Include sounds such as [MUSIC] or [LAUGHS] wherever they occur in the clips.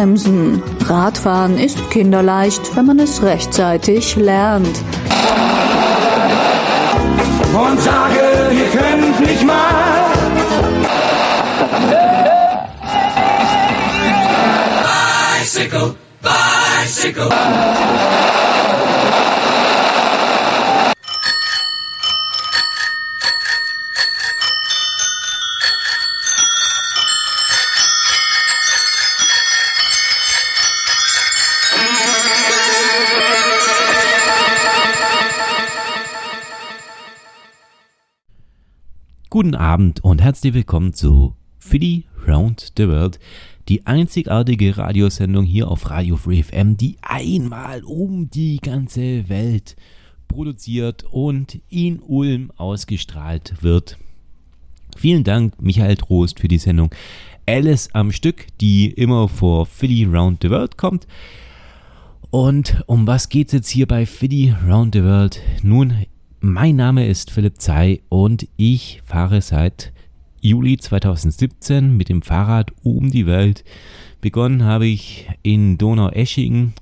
ausbremsen. Radfahren ist kinderleicht, wenn man es rechtzeitig lernt. Und sage, ihr könnt nicht mal. Bicycle, bicycle. Guten Abend und herzlich willkommen zu Philly Round the World, die einzigartige Radiosendung hier auf Radio Free FM, die einmal um die ganze Welt produziert und in Ulm ausgestrahlt wird. Vielen Dank, Michael Trost, für die Sendung Alice am Stück, die immer vor Philly Round the World kommt. Und um was geht's jetzt hier bei Philly Round the World? Nun, mein Name ist Philipp Zei und ich fahre seit Juli 2017 mit dem Fahrrad um die Welt. Begonnen habe ich in Donaueschingen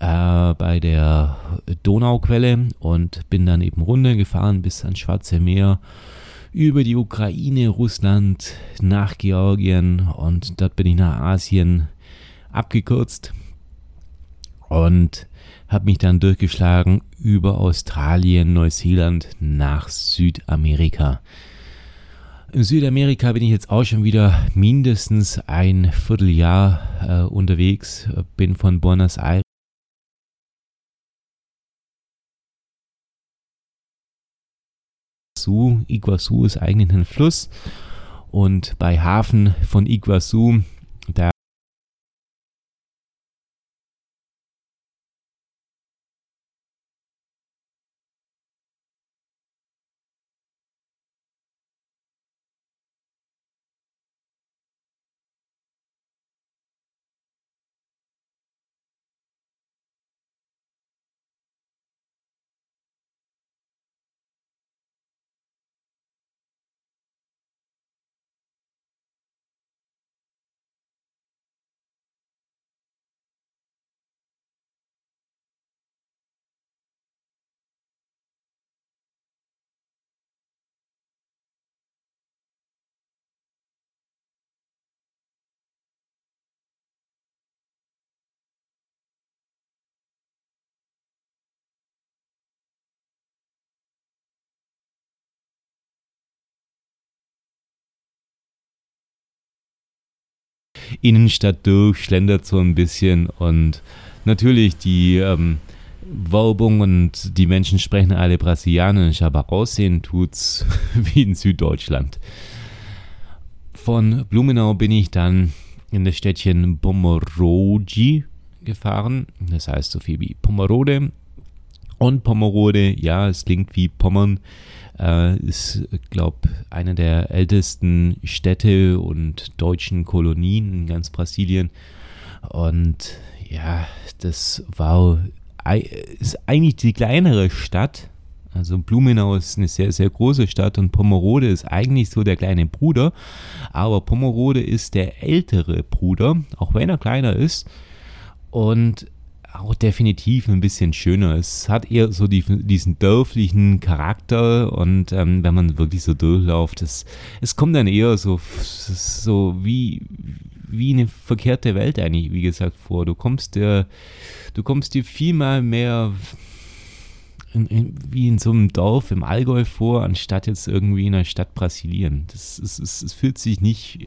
äh, bei der Donauquelle und bin dann eben runtergefahren bis ans Schwarze Meer über die Ukraine, Russland nach Georgien und dort bin ich nach Asien abgekürzt und habe mich dann durchgeschlagen über Australien, Neuseeland nach Südamerika. In Südamerika bin ich jetzt auch schon wieder mindestens ein Vierteljahr äh, unterwegs, bin von Buenos Aires Iguazu. Ist eigentlich ein Fluss und bei Hafen von Iguazu, Innenstadt durch, schlendert so ein bisschen und natürlich die ähm, Werbung und die Menschen sprechen alle Brasilianisch, aber aussehen tut's [LAUGHS] wie in Süddeutschland. Von Blumenau bin ich dann in das Städtchen Pomorogi gefahren, das heißt so viel wie Pomerode. Und Pomerode, ja, es klingt wie Pommern, äh, ist, glaube eine der ältesten Städte und deutschen Kolonien in ganz Brasilien. Und ja, das war ist eigentlich die kleinere Stadt. Also Blumenau ist eine sehr, sehr große Stadt und Pomerode ist eigentlich so der kleine Bruder. Aber Pomerode ist der ältere Bruder, auch wenn er kleiner ist. Und auch definitiv ein bisschen schöner. Es hat eher so die, diesen dörflichen Charakter und ähm, wenn man wirklich so durchläuft, es, es kommt dann eher so, so wie, wie eine verkehrte Welt eigentlich, wie gesagt, vor. Du kommst dir, du kommst dir viel mal mehr in, in, wie in so einem Dorf im Allgäu vor, anstatt jetzt irgendwie in einer Stadt Brasilien. Das, es, es, es fühlt sich nicht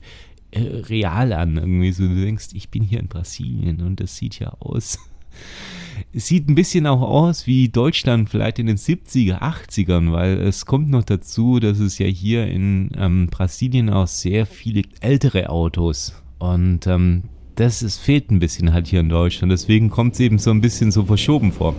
äh, real an, irgendwie so. Du denkst, ich bin hier in Brasilien und das sieht ja aus sieht ein bisschen auch aus wie Deutschland vielleicht in den 70er, 80ern, weil es kommt noch dazu, dass es ja hier in ähm, Brasilien auch sehr viele ältere Autos und ähm, das ist, fehlt ein bisschen halt hier in Deutschland. Deswegen kommt es eben so ein bisschen so verschoben vor.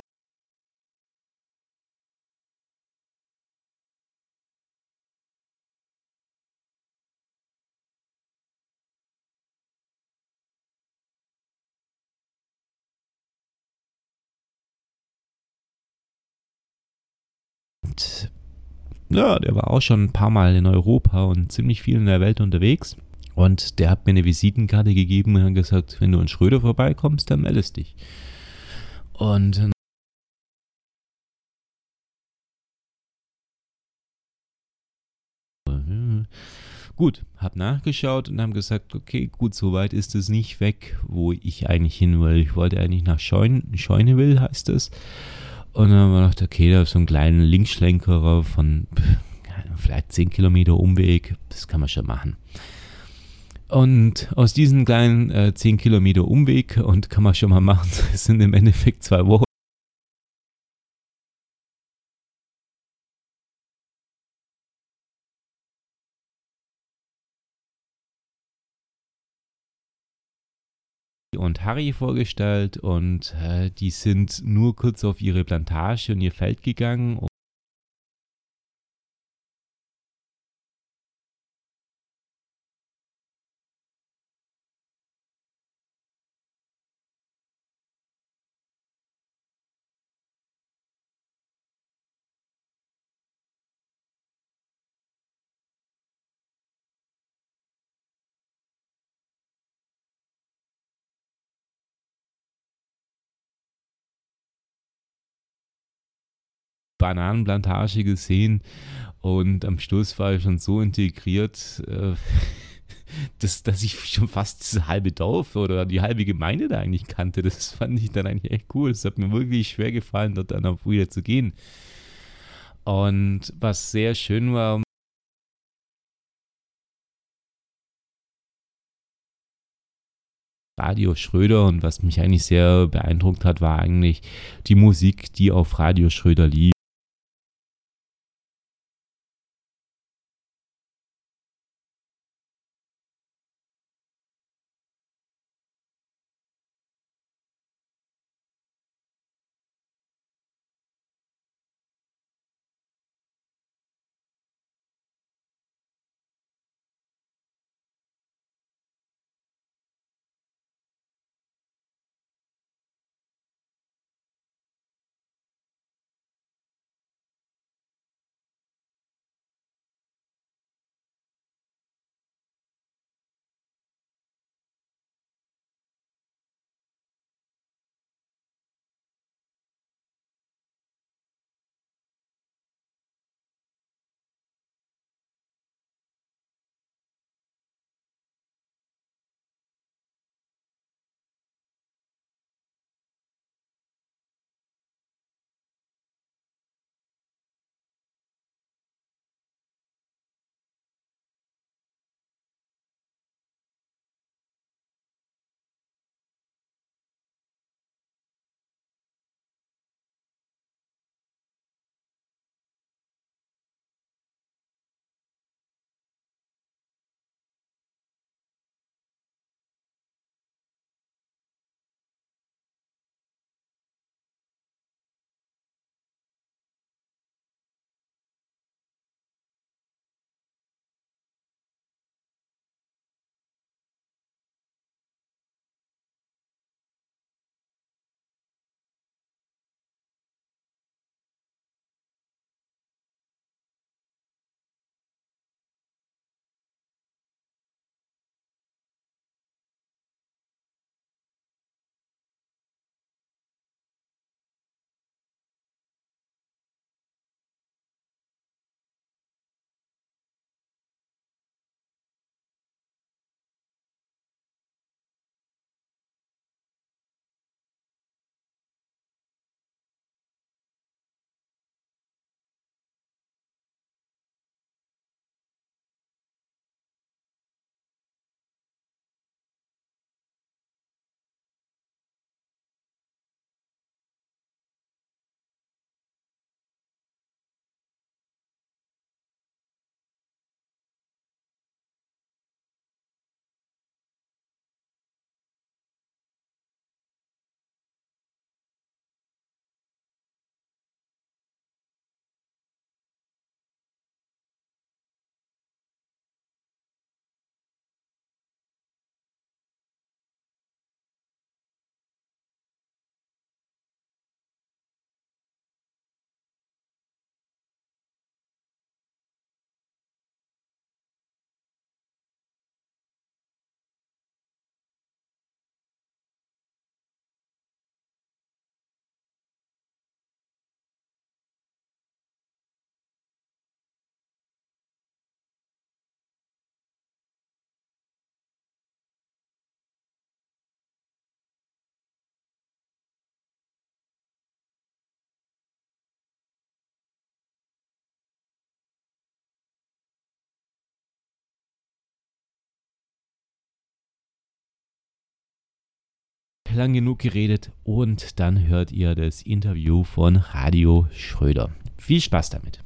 Ja, der war auch schon ein paar Mal in Europa und ziemlich viel in der Welt unterwegs. Und der hat mir eine Visitenkarte gegeben und hat gesagt, wenn du in Schröder vorbeikommst, dann meldest dich. Und Gut, hab nachgeschaut und haben gesagt, okay, gut, so weit ist es nicht weg, wo ich eigentlich hin will. Ich wollte eigentlich nach Scheun Scheuneville, heißt es. Und dann haben wir gedacht, okay, da ist so einen kleinen Linksschlenkerer von vielleicht 10 Kilometer Umweg, das kann man schon machen. Und aus diesen kleinen äh, 10 Kilometer Umweg, und kann man schon mal machen, [LAUGHS] sind im Endeffekt zwei Wochen. Und Harry vorgestellt und äh, die sind nur kurz auf ihre Plantage und ihr Feld gegangen Bananenplantage gesehen und am Schluss war ich schon so integriert, äh, [LAUGHS] dass, dass ich schon fast das halbe Dorf oder die halbe Gemeinde da eigentlich kannte. Das fand ich dann eigentlich echt cool. Es hat mir wirklich schwer gefallen, dort dann auch wieder zu gehen. Und was sehr schön war, Radio Schröder und was mich eigentlich sehr beeindruckt hat, war eigentlich die Musik, die auf Radio Schröder lief. Lang genug geredet und dann hört ihr das Interview von Radio Schröder. Viel Spaß damit.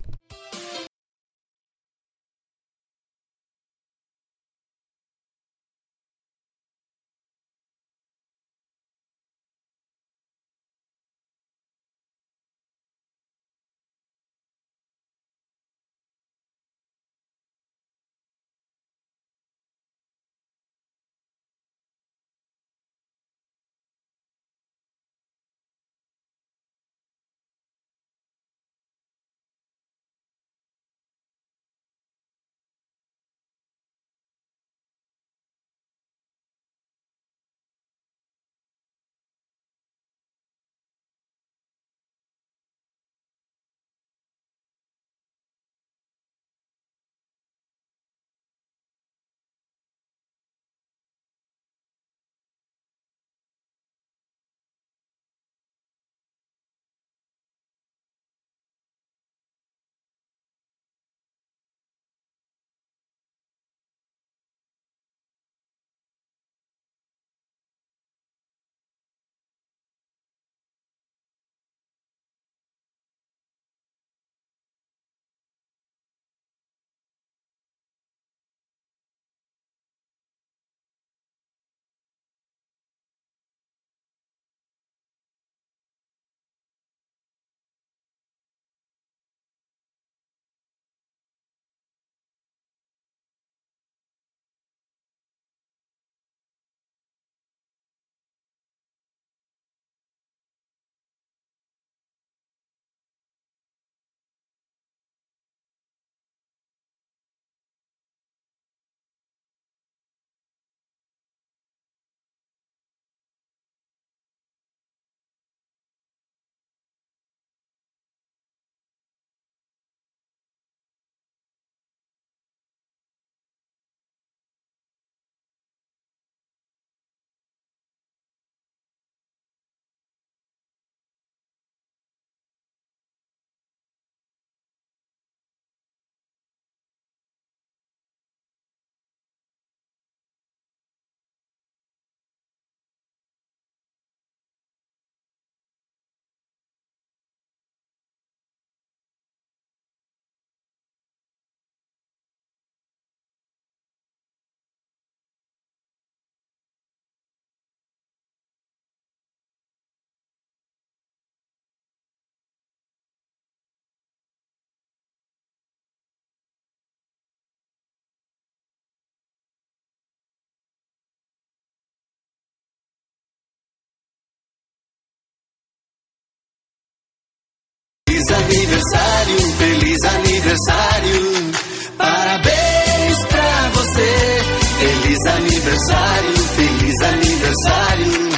Aniversário, feliz aniversário. Parabéns pra você. Feliz aniversário, feliz aniversário.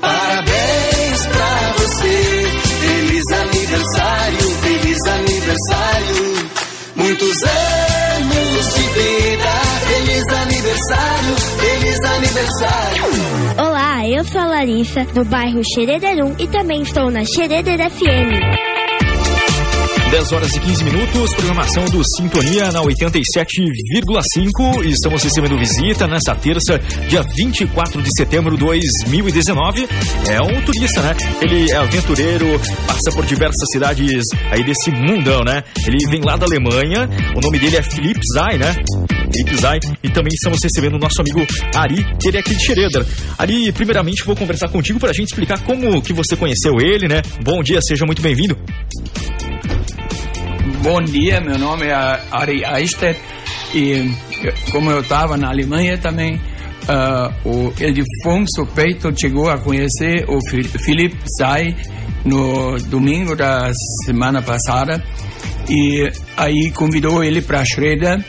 Parabéns pra você. Feliz aniversário, feliz aniversário. Muitos anos de vida. Feliz aniversário, feliz aniversário. Olá, eu sou a Larissa, do bairro Xerederum e também estou na Xereder FM. 10 horas e 15 minutos, programação do Sintonia na 87,5. Estamos recebendo visita nessa terça, dia 24 de setembro de 2019. É um turista, né? Ele é aventureiro, passa por diversas cidades aí desse mundão, né? Ele vem lá da Alemanha, o nome dele é Felipe Zay, né? Felipe Zay. E também estamos recebendo o nosso amigo Ari, ele é aqui de Schroeder. Ari, primeiramente vou conversar contigo para a gente explicar como que você conheceu ele, né? Bom dia, seja muito bem-vindo. Bom dia, meu nome é Ari Eistedt e como eu estava na Alemanha também, uh, o Ildefonso Peito chegou a conhecer o Felipe Zay no domingo da semana passada e aí convidou ele para Schroeder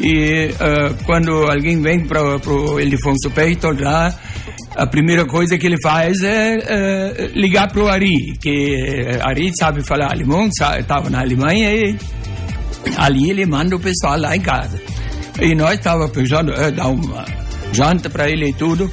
e uh, quando alguém vem para o Ildefonso Peito lá a primeira coisa que ele faz é, é ligar para o Ari, que Ari sabe falar alemão, estava na Alemanha e ali ele manda o pessoal lá em casa. E nós estávamos pensando, é, dar uma, janta para ele e tudo.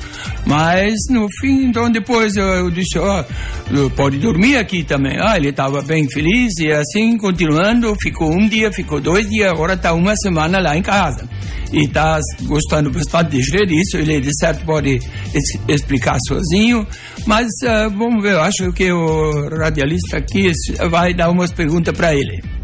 Mas no fim, então depois eu disse, ó, oh, pode dormir aqui também. Ah, ele estava bem feliz e assim, continuando, ficou um dia, ficou dois dias, agora está uma semana lá em casa. E está gostando bastante de disso, ele de certo pode es explicar sozinho, mas uh, vamos ver, eu acho que o radialista aqui vai dar umas perguntas para ele.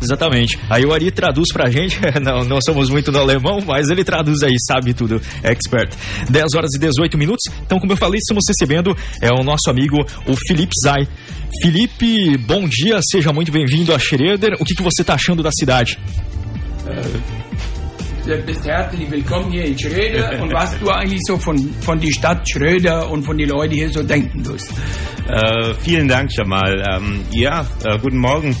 Exatamente. Aí o Ari traduz pra gente, [LAUGHS] não, não somos muito no alemão, mas ele traduz aí, sabe tudo, expert. 10 horas e 18 minutos. Então, como eu falei, estamos recebendo é o nosso amigo, o Felipe Zay. Felipe, bom dia, seja muito bem-vindo a Schroeder. O que, que você está achando da cidade? Uh, bist herzlich willkommen hier in Schröder [LAUGHS] und was du eigentlich so von, von Stadt Schröder und von den Leuten hier so denken tust. Uh, vielen Dank, Jamal. Um, ja, uh, guten Morgen.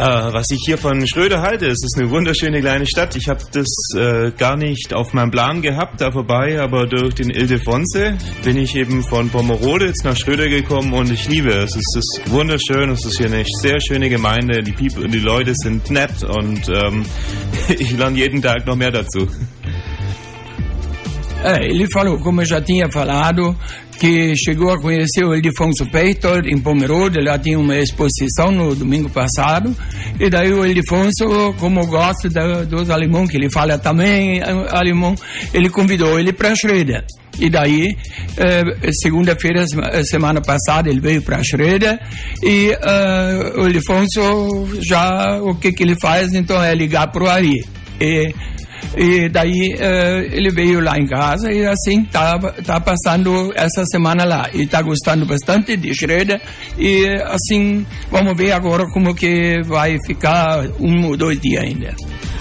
Äh, was ich hier von Schröder halte, es ist eine wunderschöne kleine Stadt. Ich habe das äh, gar nicht auf meinem Plan gehabt, da vorbei, aber durch den Ildefonse bin ich eben von Pomerode jetzt nach Schröder gekommen und ich liebe es. Es ist wunderschön, es ist hier eine sehr schöne Gemeinde, die, People, die Leute sind nett und ähm, [LAUGHS] ich lerne jeden Tag noch mehr dazu. É, ele falou, como eu já tinha falado, que chegou a conhecer o Ildefonso Peitor em Pomerode, lá tinha uma exposição no domingo passado, e daí o Ildefonso, como gosta da, dos alemão, que ele fala também alemão, ele convidou ele para Schroeder. E daí, eh, segunda-feira, semana passada, ele veio para Schroeder e eh, o Ildefonso já, o que, que ele faz, então, é ligar para o Ari. E e daí uh, ele veio lá em casa e assim tá, tá passando essa semana lá. E tá gostando bastante de Schroeder. E assim, vamos ver agora como que vai ficar um ou dois dias ainda.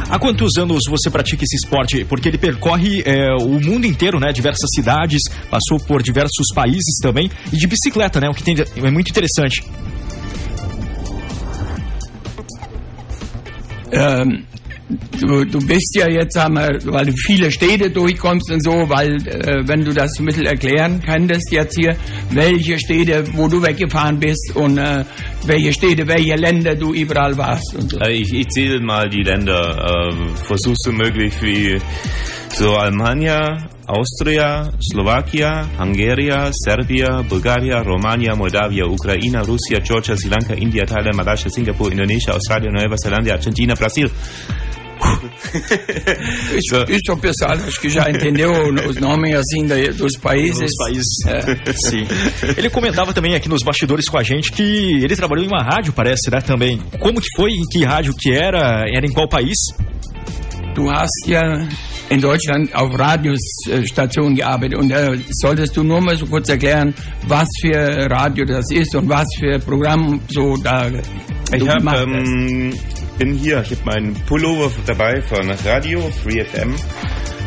Há quantos anos você pratica esse esporte? Porque ele percorre é, o mundo inteiro, né? Diversas cidades, passou por diversos países também. E de bicicleta, né? O que tem, é muito interessante. Um, du, du bist ja jetzt, haben wir, weil du viele Städte durchkommst und so, weil äh, wenn du das ein bisschen erklären könntest jetzt hier, welche Städte, wo du weggefahren bist und äh, welche Städte, welche Länder du überall warst und so. Äh, ich, ich zähle mal die Länder, äh, versuchst du möglich wie so Almania, Austria, Slowakia, Hungary, Serbia, Bulgaria, Romania, Moldavia, Ukraine, Russia, Georgia, Sri Lanka, India, Thailand, Malaysia, Singapur, Indonesia, Australien, Zelândia, Argentina, [LAUGHS] Isso, so. isso o pessoal acho que já entendeu os nomes assim dos países. Dos países. É. [LAUGHS] Sim. Ele comentava também aqui nos bastidores com a gente que ele trabalhou em uma rádio, parece, né? Também. Como que foi? Em que rádio que era? Era em qual país? Du hast ja in Deutschland auf Radiostationen gearbeitet und äh, solltest du nur mal so kurz erklären, was für Radio das ist und was für Programm so da ich hab, ähm, bin hier, ich habe meinen Pullover dabei von Radio Free FM.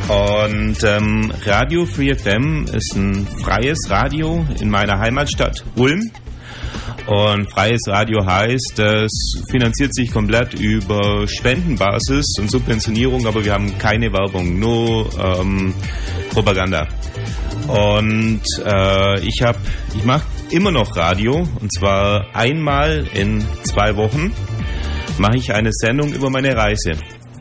Und ähm, Radio Free FM ist ein freies Radio in meiner Heimatstadt Ulm. Und freies Radio heißt, es finanziert sich komplett über Spendenbasis und Subventionierung, aber wir haben keine Werbung, nur ähm, Propaganda. Und äh, ich habe, ich mache immer noch Radio und zwar einmal in zwei Wochen mache ich eine Sendung über meine Reise.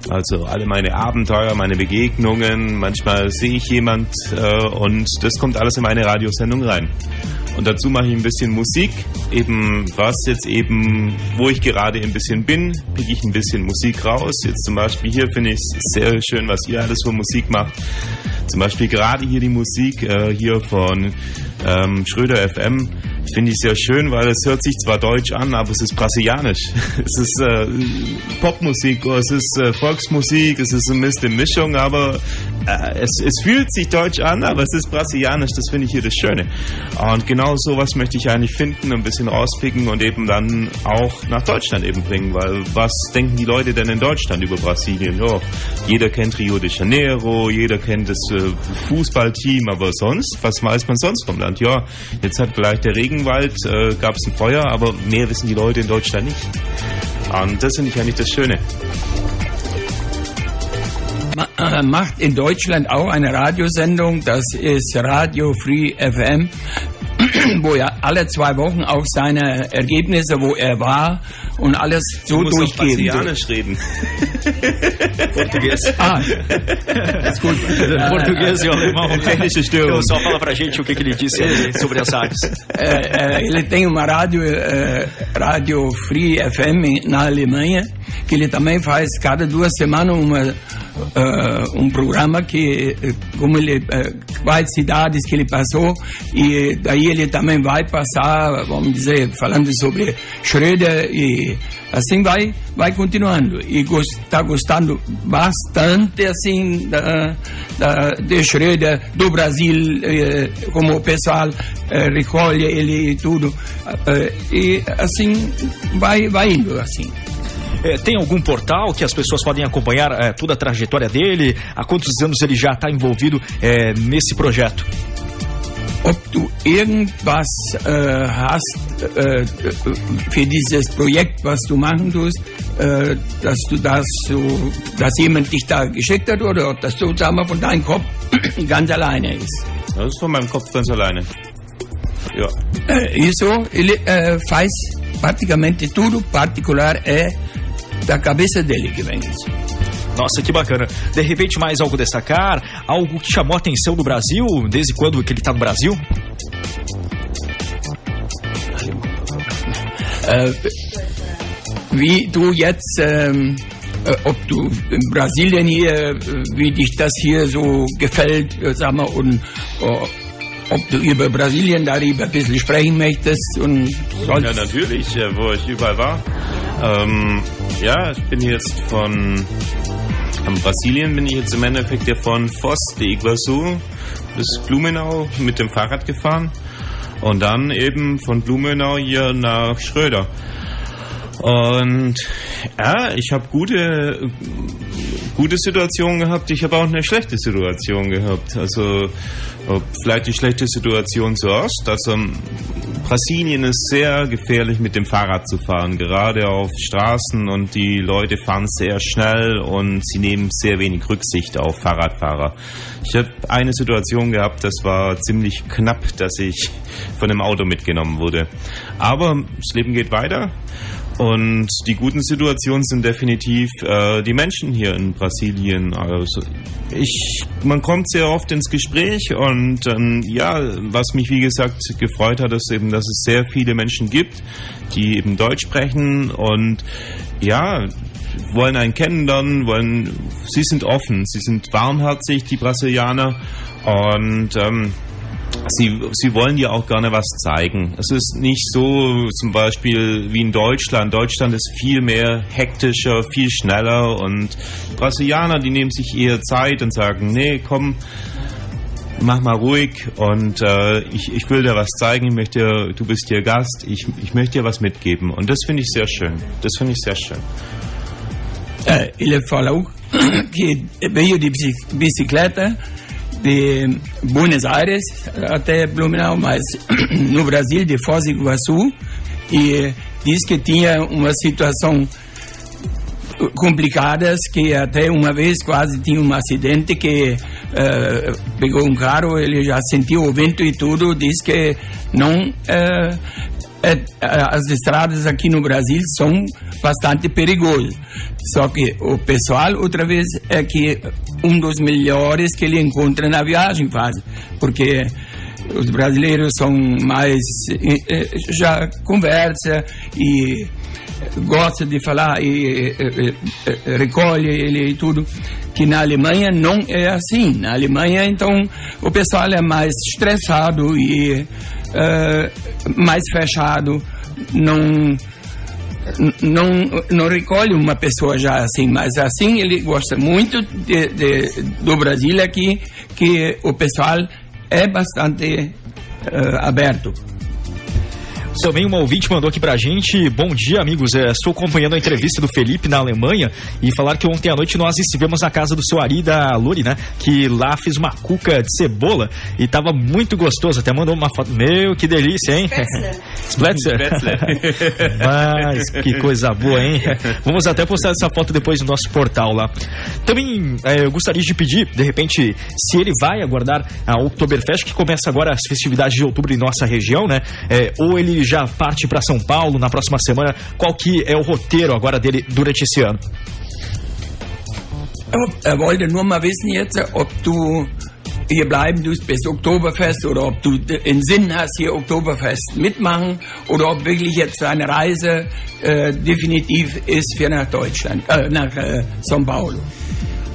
Also alle meine Abenteuer, meine Begegnungen, manchmal sehe ich jemand äh, und das kommt alles in meine Radiosendung rein. Und dazu mache ich ein bisschen Musik, eben was jetzt eben, wo ich gerade ein bisschen bin, pick ich ein bisschen Musik raus. Jetzt zum Beispiel hier finde ich es sehr schön, was ihr alles für Musik macht. Zum Beispiel gerade hier die Musik äh, hier von ähm, Schröder FM finde ich sehr schön, weil es hört sich zwar deutsch an, aber es ist brasilianisch. [LAUGHS] Es ist äh, Popmusik, es ist äh, Volksmusik, es ist ein bisschen Mischung, aber äh, es, es fühlt sich deutsch an, aber es ist brasilianisch. Das finde ich hier das Schöne. Und genau sowas möchte ich eigentlich finden, ein bisschen rauspicken und eben dann auch nach Deutschland eben bringen, weil was denken die Leute denn in Deutschland über Brasilien? Ja, jeder kennt Rio de Janeiro, jeder kennt das äh, Fußballteam, aber sonst, was weiß man sonst vom Land? Ja, jetzt hat vielleicht der Regen Regenwald äh, gab es ein Feuer, aber mehr wissen die Leute in Deutschland nicht. Und das finde ich eigentlich das Schöne. Äh, macht in Deutschland auch eine Radiosendung, das ist Radio Free FM. Wo er alle zwei Wochen auch seine Ergebnisse, wo er war und alles so Du musst auf reden. [LAUGHS] Português. Ah, desculpa. Português e o alemão. Technische Störung. Só fala pra gente o que, que ele disse sobre as é, ele tem uma rádio, rádio Free FM na Alemanha, que ele também faz cada duas semanas uma, é, um programa que, é, como ele, é, quais cidades que ele passou, e daí ele também vai passar, vamos dizer, falando sobre Schröder, e assim vai, vai continuando. E está gostando bastante, assim, da, da, de Schröder, do Brasil, eh, como o pessoal eh, recolhe ele e tudo. Eh, e assim, vai, vai indo, assim. É, tem algum portal que as pessoas podem acompanhar é, toda a trajetória dele? Há quantos anos ele já está envolvido é, nesse projeto? Ob du irgendwas äh, hast äh, für dieses Projekt, was du machen tust, äh, dass du das so, dass jemand dich da geschickt hat oder ob das so sagen wir, von deinem Kopf [CLEARS THROAT] ganz alleine ist. Das ist von meinem Kopf ganz alleine. Ja. É, isso ele é, faz praticamente tudo particular é da cabeça dele que vem isso. Nossa, que bacana. De repente, mais algo destacar? Algo que chamou a atenção do Brasil? Desde quando que ele está no Brasil? Äh, wie du jetzt, ähm, äh, ob du in Brasilien hier, äh, wie dich das hier so gefällt, äh, sag mal, und äh, ob du über Brasilien darüber ein bisschen sprechen möchtest und sonst. Ja, natürlich, wo ich überall war. Ähm, ja, ich bin jetzt von am Brasilien bin ich jetzt im Endeffekt ja von Foz de Iguazu bis Blumenau mit dem Fahrrad gefahren und dann eben von Blumenau hier nach Schröder. Und ja, ich habe gute, gute Situationen gehabt, ich habe auch eine schlechte Situation gehabt. Also vielleicht die schlechte Situation zuerst. Also Brasilien ist sehr gefährlich mit dem Fahrrad zu fahren, gerade auf Straßen und die Leute fahren sehr schnell und sie nehmen sehr wenig Rücksicht auf Fahrradfahrer. Ich habe eine Situation gehabt, das war ziemlich knapp, dass ich von einem Auto mitgenommen wurde. Aber das Leben geht weiter. Und die guten Situationen sind definitiv äh, die Menschen hier in Brasilien. Also ich, man kommt sehr oft ins Gespräch und ähm, ja, was mich wie gesagt gefreut hat, ist eben, dass es sehr viele Menschen gibt, die eben Deutsch sprechen und ja, wollen einen kennenlernen, wollen, sie sind offen, sie sind warmherzig, die Brasilianer und ähm, Sie, sie wollen dir auch gerne was zeigen. Es ist nicht so zum Beispiel wie in Deutschland. Deutschland ist viel mehr hektischer, viel schneller und Brasilianer, die nehmen sich eher Zeit und sagen, nee, komm, mach mal ruhig und äh, ich, ich will dir was zeigen, ich möchte, du bist hier Gast, ich, ich möchte dir was mitgeben. Und das finde ich sehr schön. Das finde ich sehr schön. Ele falou [COUGHS] que veio de bici- bicicleta de Buenos Aires até Blumenau, mas [CLEARS THROAT] no Brasil, de Foz do Iguaçu, e diz que tinha uma situação complicada, que até uma vez quase tinha um acidente que eh, pegou um carro, ele já sentiu o vento e tudo, diz que não eh, é, as estradas aqui no Brasil são bastante perigosas. Só que o pessoal, outra vez, é que um dos melhores que ele encontra na viagem faz, porque os brasileiros são mais já conversa e gosta de falar e eh, recolhe ele e tudo que na Alemanha não é assim na Alemanha então o pessoal é mais estressado e eh, mais fechado não não, não recolhe uma pessoa já assim, mas assim ele gosta muito de, de- do Brasil aqui, que o pessoal é bastante eh, aberto. Também uma ouvinte mandou aqui pra gente. Bom dia, amigos. É, estou acompanhando a entrevista do Felipe na Alemanha e falar que ontem à noite nós estivemos na casa do seu Ari da Luri, né? Que lá fez uma cuca de cebola e tava muito gostoso. Até mandou uma foto. Meu, que delícia, hein? Spletzer. [LAUGHS] [LAUGHS] Mas que coisa boa, hein? Vamos até postar essa foto depois no nosso portal lá. Também é, eu gostaria de pedir, de repente, se ele vai aguardar a Oktoberfest, que começa agora as festividades de outubro em nossa região, né? É, ou ele já parte para São Paulo na próxima semana. Qual que é o roteiro agora dele durante esse ano? Er wollte nur mal wissen jetzt, ob du hier bleiben tust bis Oktoberfest oder ob du den Sinn hast, hier Oktoberfest mitmachen oder ob wirklich jetzt deine Reise äh, definitiv ist für nach Deutschland, äh, nach äh, São Paulo.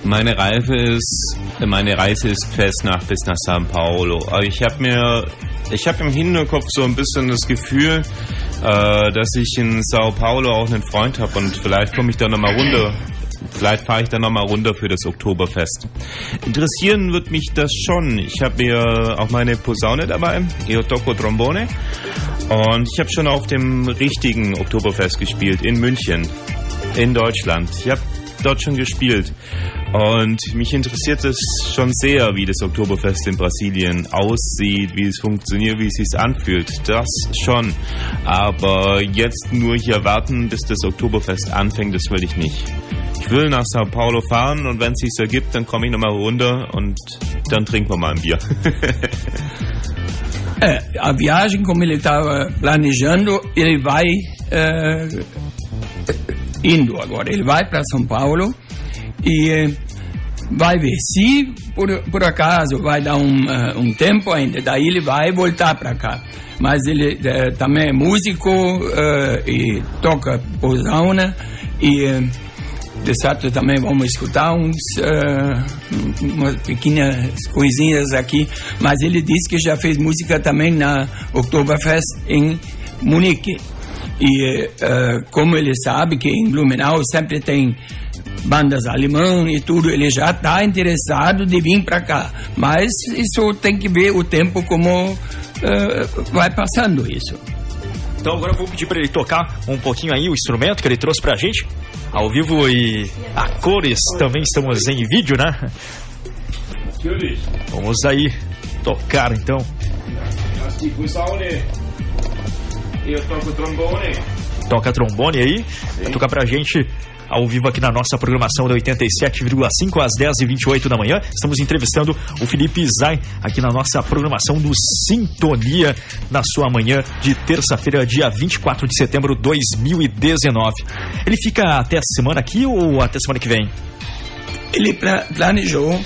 Meine Reise ist, meine Reise ist fest nach bis nach São Paulo. Ich habe mir, ich habe im Hinterkopf so ein bisschen das Gefühl, äh, dass ich in Sao Paulo auch einen Freund habe und vielleicht komme ich da nochmal runter. Vielleicht fahre ich da nochmal runter für das Oktoberfest. Interessieren wird mich das schon. Ich habe mir auch meine Posaune dabei, Io Tocco Trombone. Und ich habe schon auf dem richtigen Oktoberfest gespielt, in München, in Deutschland. Ich habe dort schon gespielt. Und mich interessiert es schon sehr, wie das Oktoberfest in Brasilien aussieht, wie es funktioniert, wie es sich anfühlt. Das schon. Aber jetzt nur hier warten, bis das Oktoberfest anfängt, das will ich nicht. Ich will nach Sao Paulo fahren und wenn es sich ergibt, dann komme ich nochmal runter und dann trinken wir mal ein Bier. É, [LAUGHS] a viagem, como ele estava planejando, ele vai é, indo agora. Ele vai para São Paulo e é, vai ver. Se por, por acaso vai dar um, uh, um tempo ainda, daí ele vai voltar para cá. Mas ele é, também é músico uh, e toca posauna e uh, de certo também vamos escutar uns uh, umas pequenas coisinhas aqui. Mas ele disse que já fez música também na Oktoberfest em Munique. E uh, como ele sabe que em Blumenau sempre tem bandas alemãs e tudo, ele já está interessado de vir para cá. Mas isso tem que ver o tempo como uh, vai passando isso. Então agora eu vou pedir para ele tocar um pouquinho aí o instrumento que ele trouxe pra gente, ao vivo e a cores. Também estamos em vídeo, né? Vamos aí tocar então. Eu toco trombone. Toca trombone aí, vai tocar pra gente ao vivo aqui na nossa programação da 87,5 às 10h28 da manhã. Estamos entrevistando o Felipe Zain aqui na nossa programação do Sintonia na sua manhã de terça-feira, dia 24 de setembro de 2019. Ele fica até a semana aqui ou até semana que vem? Ele pla- planejou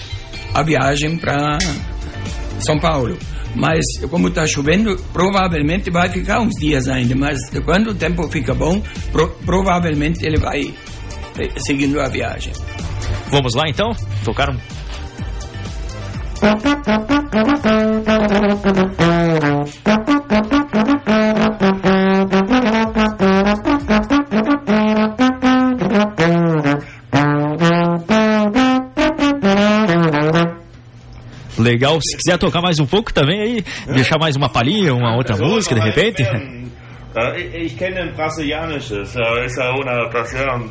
a viagem para São Paulo. Mas como está chovendo, provavelmente vai ficar uns dias ainda. Mas quando o tempo fica bom, pro- provavelmente ele vai eh, seguindo a viagem. Vamos lá então? Tocar um. Legal, se quiser tocar mais um pouco também aí, deixar mais uma palhinha, uma outra música de repente. Äh, Ich kenne ein brasilianisches, ist ja ohne Brasilian.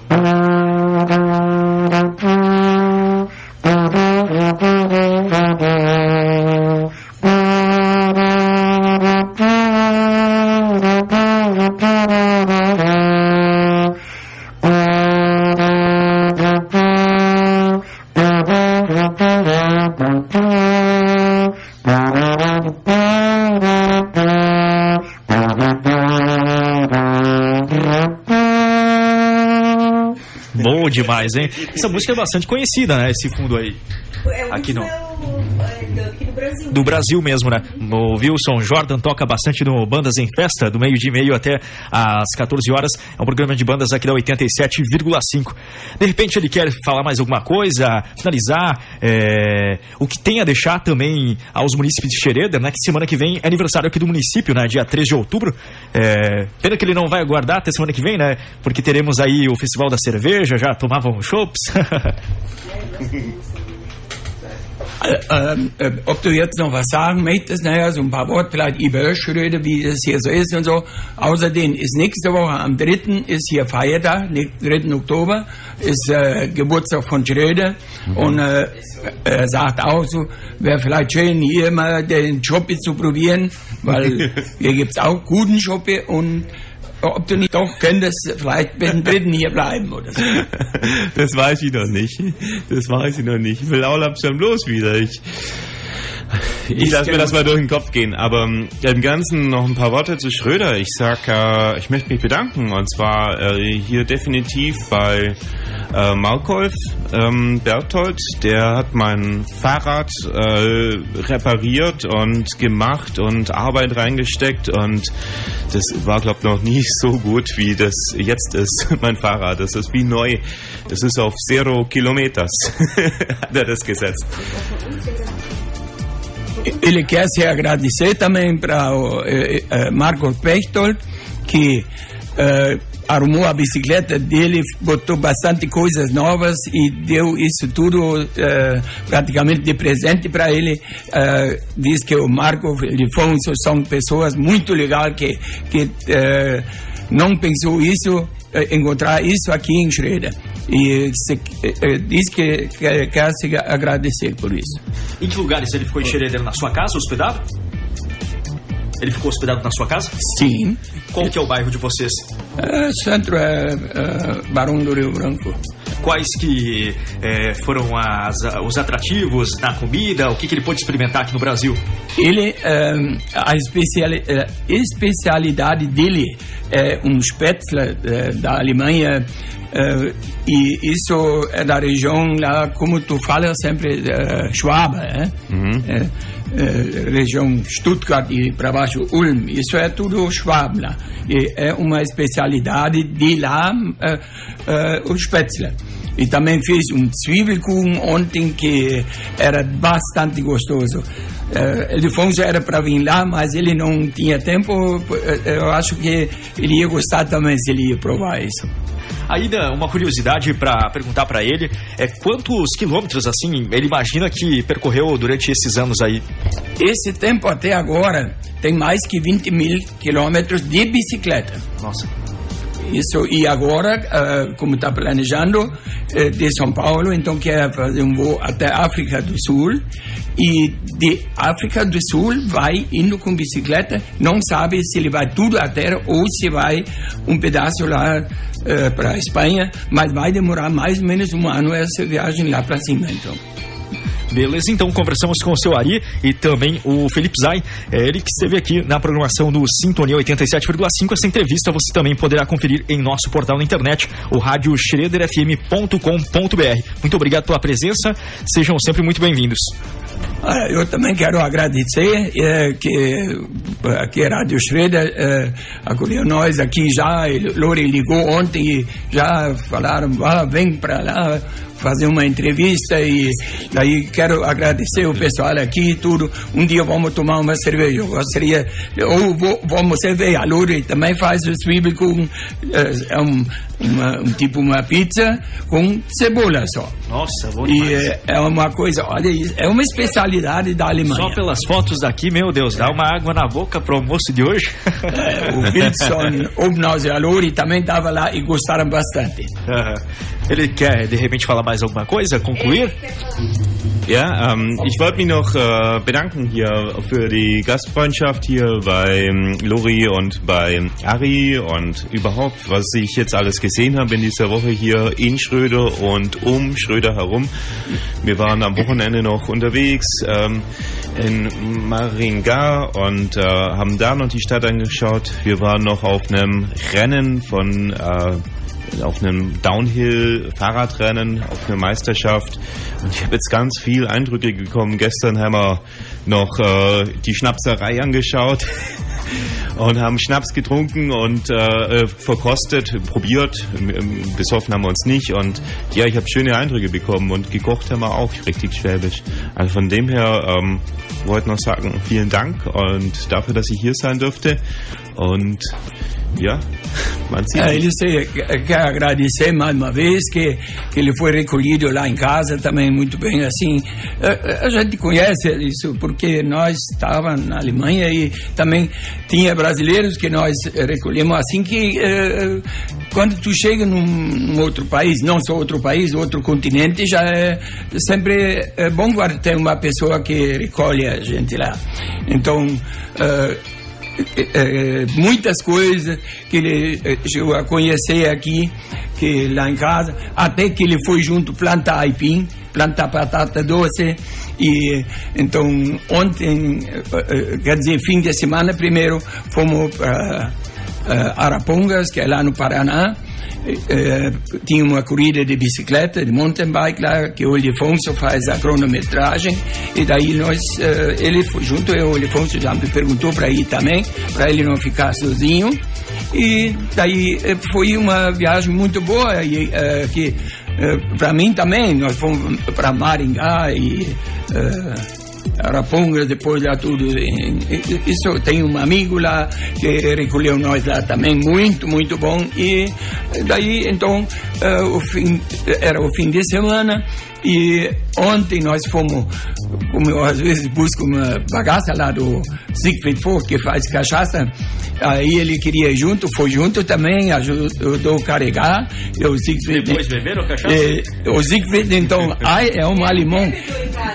Demais, hein? Essa música é bastante conhecida, né? Esse fundo aí. Aqui no, no Brasil. do Brasil mesmo, né? O Wilson Jordan toca bastante no Bandas em Festa, do meio de meio até às 14 horas. É um programa de bandas aqui da 87,5. De repente ele quer falar mais alguma coisa, finalizar, é, o que tem a deixar também aos municípios de Xereda, né? Que semana que vem é aniversário aqui do município, né? Dia 3 de outubro. É, pena que ele não vai aguardar até semana que vem, né? Porque teremos aí o Festival da Cerveja, já tomavam chopps. [LAUGHS] Äh, äh, ob du jetzt noch was sagen möchtest, naja, so ein paar Worte vielleicht über Schröder, wie das hier so ist und so. Außerdem ist nächste Woche am 3. ist hier Feiertag, 3. Oktober, ist äh, Geburtstag von Schröder mhm. und äh, er sagt auch so, wäre vielleicht schön, hier mal den Shoppe zu probieren, weil [LAUGHS] hier gibt's auch guten Shoppe und ob du nicht doch könntest vielleicht mit dem Dritten hier bleiben oder so. [LAUGHS] Das weiß ich noch nicht. Das weiß ich noch nicht. Ich will auch langsam bloß wieder. Ich, ich lasse mir das mal durch den Kopf gehen. Aber ähm, im Ganzen noch ein paar Worte zu Schröder. Ich sag, äh, ich möchte mich bedanken. Und zwar äh, hier definitiv bei äh, Markolf ähm, Berthold. Der hat mein Fahrrad äh, repariert und gemacht und Arbeit reingesteckt. Und das war, glaube ich, noch nie [LAUGHS] so gut, wie das jetzt ist, [LAUGHS] mein Fahrrad. Das ist wie neu. Das ist auf Zero Kilometers, [LAUGHS] hat er das gesetzt. Ele quer se agradecer também para o eh, eh, Marco Pechtold, que eh, arrumou a bicicleta dele, botou bastante coisas novas e deu isso tudo eh, praticamente de presente para ele. Eh, diz que o Marco e o Ilfonso são pessoas muito legais que, que eh, não pensou isso encontrar isso aqui em Schroeder. E se, diz que, que quer se agradecer por isso. Em que lugares ele ficou em Schroeder? Na sua casa, hospedado? Ele ficou hospedado na sua casa? Sim. Qual que é o bairro de vocês? É, centro é, é Barão do Rio Branco. Quais que é, foram as, os atrativos na comida? O que, que ele pôde experimentar aqui no Brasil? Ele, é, a especiali, é, especialidade dele é um Spätzle é, da Alemanha Uh, e isso é da região lá, como tu fala sempre, uh, Schwabe, né? Uhum. Uh, região Stuttgart e para baixo Ulm, isso é tudo Schwabe lá. E é uma especialidade de lá, o Spätzle. E também fiz um Zwiebelkuchen ontem que era bastante gostoso. Uh, Ildefonso era para vir lá, mas ele não tinha tempo. Eu acho que ele ia gostar também se ele ia provar isso. Ainda uma curiosidade para perguntar para ele é quantos quilômetros assim ele imagina que percorreu durante esses anos aí? Esse tempo até agora tem mais que 20 mil quilômetros de bicicleta. Nossa. Isso, e agora, uh, como está planejando, uh, de São Paulo, então quer fazer um voo até África do Sul. E de África do Sul vai indo com bicicleta, não sabe se ele vai tudo a terra ou se vai um pedaço lá uh, para a Espanha, mas vai demorar mais ou menos um ano essa viagem lá para cima, então. Beleza, então conversamos com o seu Ari e também o Felipe Zay, é ele que esteve aqui na programação do Sintonia 87,5. Essa entrevista você também poderá conferir em nosso portal na internet, o rádio Muito obrigado pela presença, sejam sempre muito bem-vindos. Eu também quero agradecer é, que, que a Rádio Schroeder é, acolheu nós aqui já. Lore ligou ontem e já falaram, ah, vem para lá fazer uma entrevista e daí quero agradecer o pessoal aqui e tudo. Um dia vamos tomar uma cerveja. Eu gostaria, ou vou, vamos cerveja. A Lore também faz o Zwiebelkuchen, é, um, uma, um tipo uma pizza com cebola só. Nossa, bom E é, é uma coisa, olha isso, é uma especialidade da Alemanha. Só pelas fotos daqui, meu Deus, dá uma água na boca pro almoço de hoje. É, o Wilson, [LAUGHS] Obnaus e a Lore também estava lá e gostaram bastante. Ele quer, de repente, falar mais alguma coisa? Concluir? Ja, ähm, ich wollte mich noch äh, bedanken hier für die Gastfreundschaft hier bei ähm, Lori und bei Ari und überhaupt, was ich jetzt alles gesehen habe in dieser Woche hier in Schröder und um Schröder herum. Wir waren am Wochenende noch unterwegs ähm, in Maringa und äh, haben da noch die Stadt angeschaut. Wir waren noch auf einem Rennen von äh, auf einem Downhill-Fahrradrennen, auf einer Meisterschaft. Und ich habe jetzt ganz viel Eindrücke gekommen. Gestern haben wir noch äh, die Schnapserei angeschaut. [LAUGHS] und haben Schnaps getrunken und äh, verkostet, probiert. Besoffen haben wir uns nicht. Und ja, ich habe schöne Eindrücke bekommen und gekocht haben wir auch richtig schwäbisch. Also von dem her ähm, wollte noch sagen, vielen Dank und dafür, dass ich hier sein durfte. Und ja, Manzini. Eh, ele se, quer agradecer mais uma vez que, que ele foi recolhido lá em casa também muito bem assim. A, a gente conhece isso porque nós estávamos na Alemanha e também tinha brasileiros que nós recolhemos assim que eh, quando tu chega num, num, outro país, não só outro país, outro continente, já é sempre é bom ter uma pessoa que recolhe a gente lá. Então, muitas coisas que ele chegou a conhecer aqui, que lá em casa, até que ele foi junto plantar aipim, plantar batata doce. E então ontem, quer dizer, fim de semana, primeiro fomos para Arapongas, que é lá no Paraná é, tinha uma corrida de bicicleta, de mountain bike lá, que o Ildefonso faz a cronometragem, e daí nós, é, ele junto, eu, o Ildefonso já me perguntou para ir também, para ele não ficar sozinho, e daí foi uma viagem muito boa, e, que para mim também, nós fomos para Maringá e Arapongas, depois lá tudo. Isso tem um amigo lá que recolheu nós lá também, muito, muito bom. E daí, então, uh, o fim, era o fim de semana e ontem nós fomos, como eu às vezes busco uma bagaça lá do Siegfried Vogt, que faz cachaça, aí ele queria ir junto, foi junto também, ajudou a carregar. E o Siegfried, Depois beberam cachaça? E, o Siegfried, então, [LAUGHS] ai, é um alemão,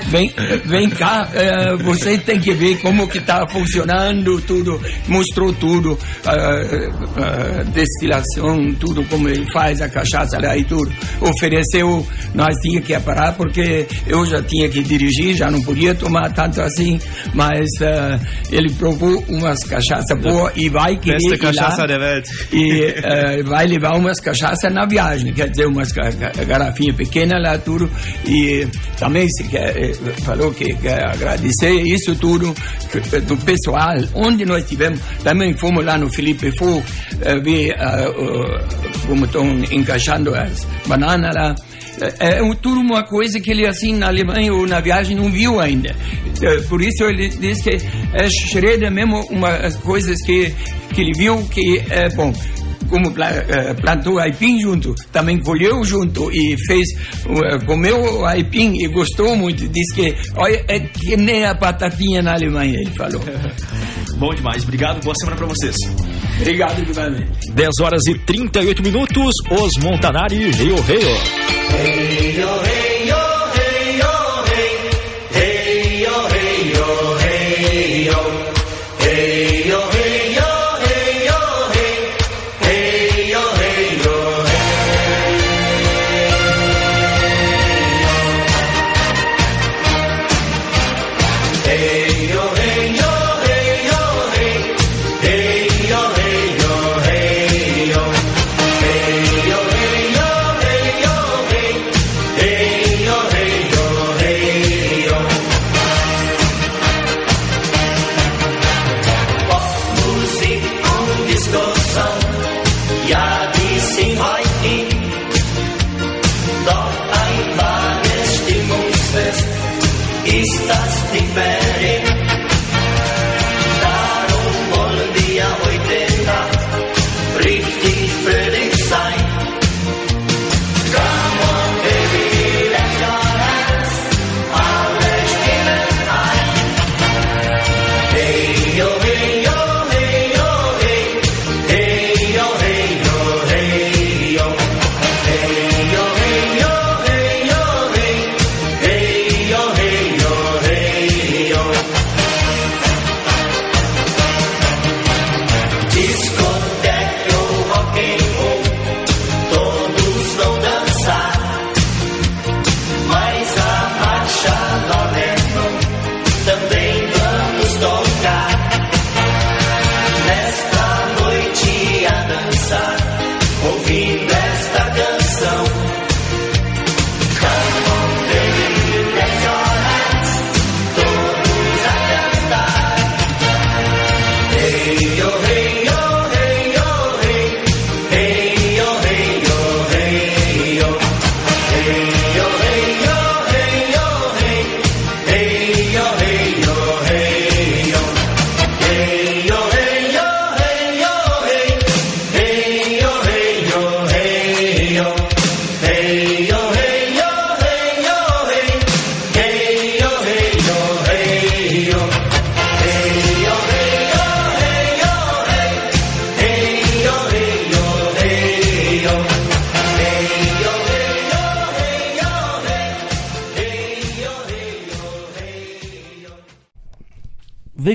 vem, vem cá, é, você tem que ver como que está funcionando tudo, mostrou tudo, a, a, destilação, tudo, como ele faz a cachaça lá e tudo. Ofereceu, nós tínhamos que parar porque eu já tinha que dirigir, já não podia tomar tanto assim, mas uh, ele provou umas cachaças boas e vai querer Beste cachaça lá, da Welt. E uh, vai levar umas cachaças na viagem, quer dizer, umas garrafinhas pequenas lá tudo. E também se quer, eh, falou que quer agradecer isso tudo do pessoal, onde nós tivemos, também fomos lá no Felipe Fogo uh, ver como estão encaixando as bananas lá, é, é tudo uma coisa que ele, assim, na Alemanha ou na viagem não viu ainda. É, por isso ele diz que é Schroeder mesmo uma coisas que, que ele viu que é bom como é, plantou aipim junto, também colheu junto e fez, é, comeu aipim e gostou muito. Diz que, olha, é que nem a batatinha na Alemanha, ele falou. [LAUGHS] Bom demais, obrigado, boa semana para vocês. Obrigado, igualmente. 10 horas e 38 minutos, os Montanari Rio Rio. Hey,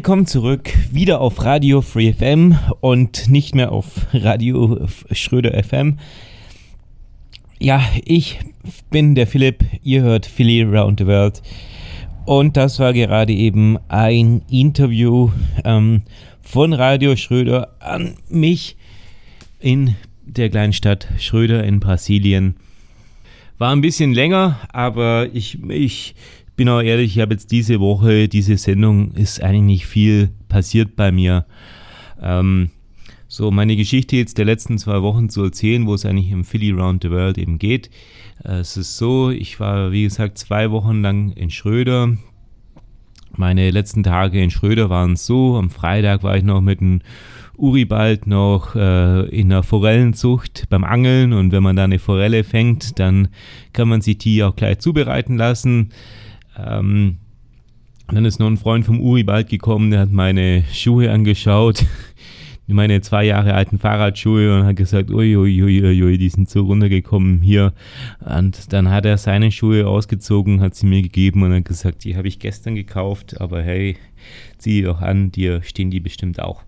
Willkommen zurück, wieder auf Radio Free FM und nicht mehr auf Radio Schröder FM. Ja, ich bin der Philipp, ihr hört Philly Round the World und das war gerade eben ein Interview ähm, von Radio Schröder an mich in der kleinen Stadt Schröder in Brasilien. War ein bisschen länger, aber ich, ich bin auch ehrlich, ich habe jetzt diese Woche, diese Sendung, ist eigentlich nicht viel passiert bei mir. Ähm, so, meine Geschichte jetzt der letzten zwei Wochen zu erzählen, wo es eigentlich im Philly Round the World eben geht. Äh, es ist so, ich war, wie gesagt, zwei Wochen lang in Schröder. Meine letzten Tage in Schröder waren so. Am Freitag war ich noch mit einem Uri bald noch äh, in der Forellenzucht beim Angeln und wenn man da eine Forelle fängt, dann kann man sich die auch gleich zubereiten lassen. Ähm, dann ist noch ein Freund vom Uri bald gekommen, der hat meine Schuhe angeschaut, [LAUGHS] meine zwei Jahre alten Fahrradschuhe und hat gesagt, uiuiuiui, ui, ui, ui, die sind so runtergekommen hier. Und dann hat er seine Schuhe ausgezogen, hat sie mir gegeben und hat gesagt, die habe ich gestern gekauft, aber hey, zieh die doch an, dir stehen die bestimmt auch.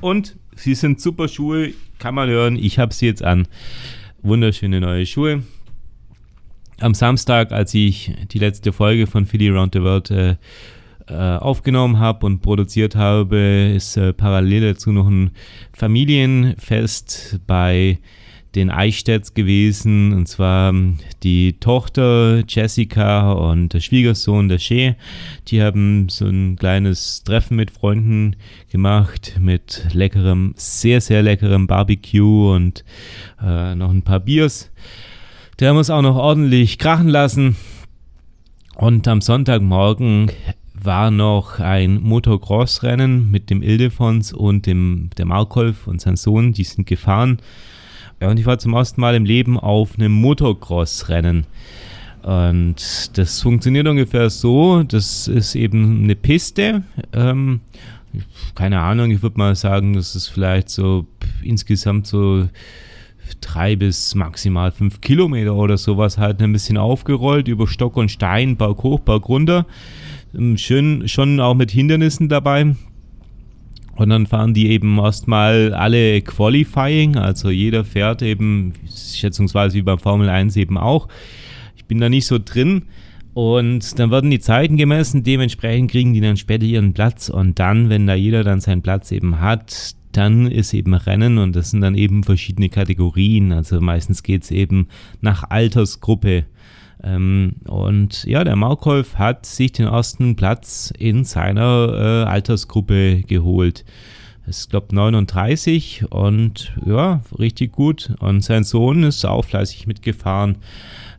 Und sie sind super Schuhe, kann man hören, ich habe sie jetzt an. Wunderschöne neue Schuhe am Samstag, als ich die letzte Folge von Philly Around the World äh, äh, aufgenommen habe und produziert habe, ist äh, parallel dazu noch ein Familienfest bei den Eichstätts gewesen, und zwar ähm, die Tochter Jessica und der Schwiegersohn der Shea. Die haben so ein kleines Treffen mit Freunden gemacht mit leckerem, sehr, sehr leckerem Barbecue und äh, noch ein paar Biers. Der muss auch noch ordentlich krachen lassen. Und am Sonntagmorgen war noch ein Motocross-Rennen mit dem Ildefons und dem der Markolf und sein Sohn. Die sind gefahren. Ja, und ich war zum ersten Mal im Leben auf einem Motocross-Rennen. Und das funktioniert ungefähr so: Das ist eben eine Piste. Ähm, keine Ahnung, ich würde mal sagen, das ist vielleicht so insgesamt so drei bis maximal fünf Kilometer oder sowas halt ein bisschen aufgerollt über Stock und Stein, Berg hoch, Berg runter. Ähm, schön, schon auch mit Hindernissen dabei. Und dann fahren die eben erstmal alle Qualifying, also jeder fährt eben, schätzungsweise wie beim Formel 1 eben auch. Ich bin da nicht so drin. Und dann werden die Zeiten gemessen, dementsprechend kriegen die dann später ihren Platz. Und dann, wenn da jeder dann seinen Platz eben hat, dann ist eben Rennen und das sind dann eben verschiedene Kategorien. Also meistens geht es eben nach Altersgruppe. Ähm, und ja, der Markholf hat sich den ersten Platz in seiner äh, Altersgruppe geholt. Ich glaube 39 und ja, richtig gut. Und sein Sohn ist auch fleißig mitgefahren.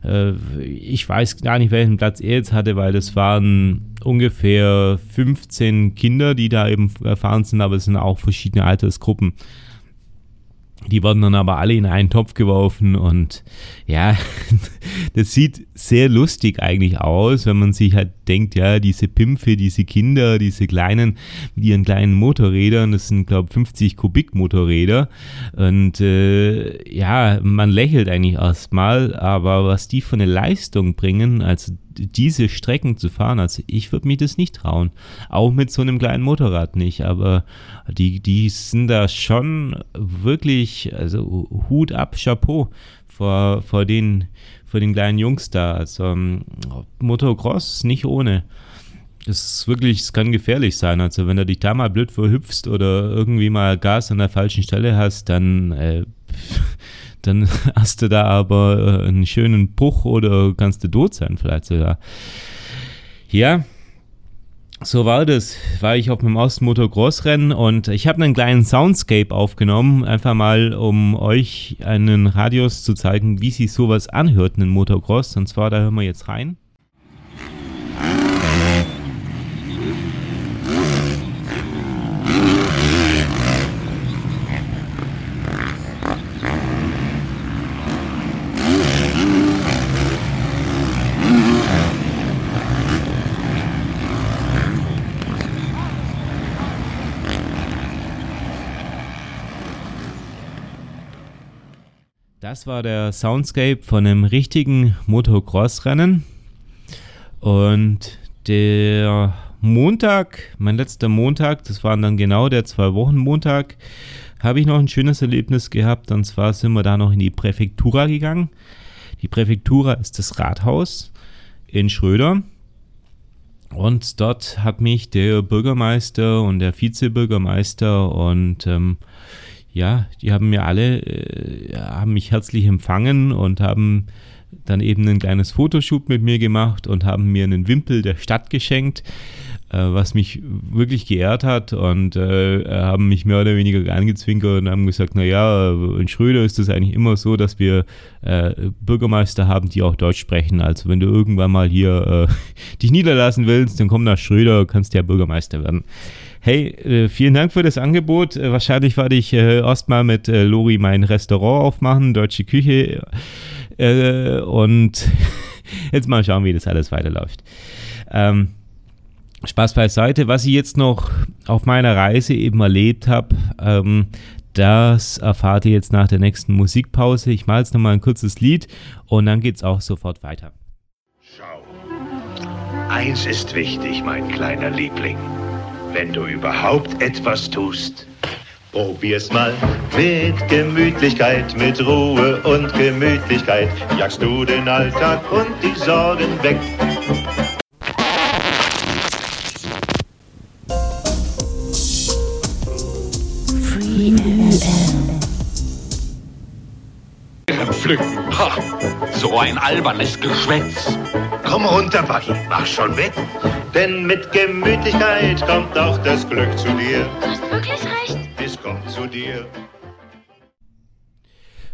Äh, ich weiß gar nicht, welchen Platz er jetzt hatte, weil das waren ungefähr 15 Kinder, die da eben erfahren sind, aber es sind auch verschiedene Altersgruppen. Die werden dann aber alle in einen Topf geworfen und ja, [LAUGHS] das sieht sehr lustig eigentlich aus, wenn man sich halt denkt, ja, diese Pimpfe, diese Kinder, diese kleinen mit ihren kleinen Motorrädern, das sind glaube 50 Kubik Motorräder und äh, ja, man lächelt eigentlich erstmal, aber was die für eine Leistung bringen, also diese Strecken zu fahren. Also ich würde mir das nicht trauen. Auch mit so einem kleinen Motorrad nicht. Aber die, die sind da schon wirklich, also Hut ab, Chapeau vor, vor, den, vor den kleinen Jungs da. Also um, Motocross nicht ohne. Das ist wirklich, es kann gefährlich sein. Also wenn du dich da mal blöd verhüpfst oder irgendwie mal Gas an der falschen Stelle hast, dann äh, [LAUGHS] dann [LAUGHS] hast du da aber äh, einen schönen Bruch oder kannst du tot sein vielleicht sogar. Ja, so war das. War ich auf dem ersten Motocross-Rennen und ich habe einen kleinen Soundscape aufgenommen, einfach mal, um euch einen Radius zu zeigen, wie sich sowas anhört, einen Motocross. Und zwar, da hören wir jetzt rein. Das war der Soundscape von einem richtigen Motocross-Rennen. Und der Montag, mein letzter Montag, das war dann genau der zwei Wochen Montag, habe ich noch ein schönes Erlebnis gehabt. Und zwar sind wir da noch in die Präfektura gegangen. Die Präfektura ist das Rathaus in Schröder. Und dort hat mich der Bürgermeister und der Vizebürgermeister und ähm, ja, die haben mir alle, äh, haben mich herzlich empfangen und haben dann eben ein kleines Fotoshoot mit mir gemacht und haben mir einen Wimpel der Stadt geschenkt, äh, was mich wirklich geehrt hat und äh, haben mich mehr oder weniger angezwinkert und haben gesagt, naja, in Schröder ist es eigentlich immer so, dass wir äh, Bürgermeister haben, die auch Deutsch sprechen. Also wenn du irgendwann mal hier äh, [LAUGHS] dich niederlassen willst, dann komm nach Schröder, kannst ja Bürgermeister werden. Hey, äh, vielen Dank für das Angebot. Äh, wahrscheinlich werde ich äh, erstmal mit Lori mein Restaurant aufmachen, deutsche Küche. Und [LAUGHS] jetzt mal schauen, wie das alles weiterläuft. Ähm, Spaß beiseite. Was ich jetzt noch auf meiner Reise eben erlebt habe, ähm, das erfahrt ihr jetzt nach der nächsten Musikpause. Ich mache jetzt nochmal ein kurzes Lied und dann geht es auch sofort weiter. Schau. Eins ist wichtig, mein kleiner Liebling. Wenn du überhaupt etwas tust, probier's mal. Mit Gemütlichkeit, mit Ruhe und Gemütlichkeit jagst du den Alltag und die Sorgen weg. Pflücken. Ha, so ein albernes Geschwätz. Komm runter, Buggy, mach schon weg. Denn mit Gemütlichkeit kommt auch das Glück zu dir. Du hast wirklich recht. Es kommt zu dir.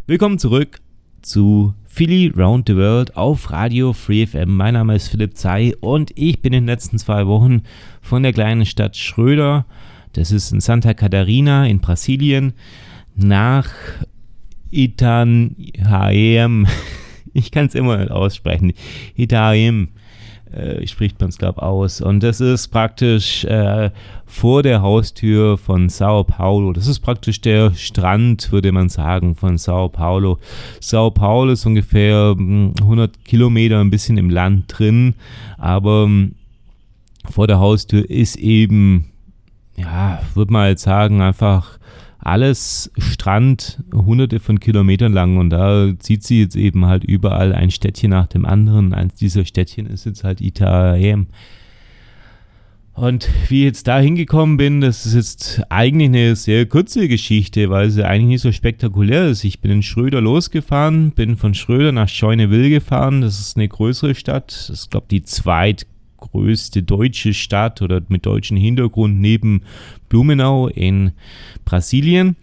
Willkommen zurück zu Philly Round the World auf Radio Free FM. Mein Name ist Philipp Zei und ich bin in den letzten zwei Wochen von der kleinen Stadt Schröder, das ist in Santa Catarina in Brasilien, nach Itanhaem, [LAUGHS] [LAUGHS] ich kann es immer nicht aussprechen, Itanhaem äh, spricht man es, glaube ich, aus. Und das ist praktisch äh, vor der Haustür von Sao Paulo. Das ist praktisch der Strand, würde man sagen, von Sao Paulo. Sao Paulo ist ungefähr 100 hm, Kilometer ein bisschen im Land drin, aber hm, vor der Haustür ist eben, ja, würde man jetzt sagen, einfach alles Strand, hunderte von Kilometern lang und da zieht sie jetzt eben halt überall ein Städtchen nach dem anderen. Eins dieser Städtchen ist jetzt halt Itaem. Und wie ich jetzt da hingekommen bin, das ist jetzt eigentlich eine sehr kurze Geschichte, weil sie eigentlich nicht so spektakulär ist. Ich bin in Schröder losgefahren, bin von Schröder nach Scheuneville gefahren. Das ist eine größere Stadt. Das ist, glaube ich, die zweit größte deutsche Stadt oder mit deutschem Hintergrund neben Blumenau in Brasilien.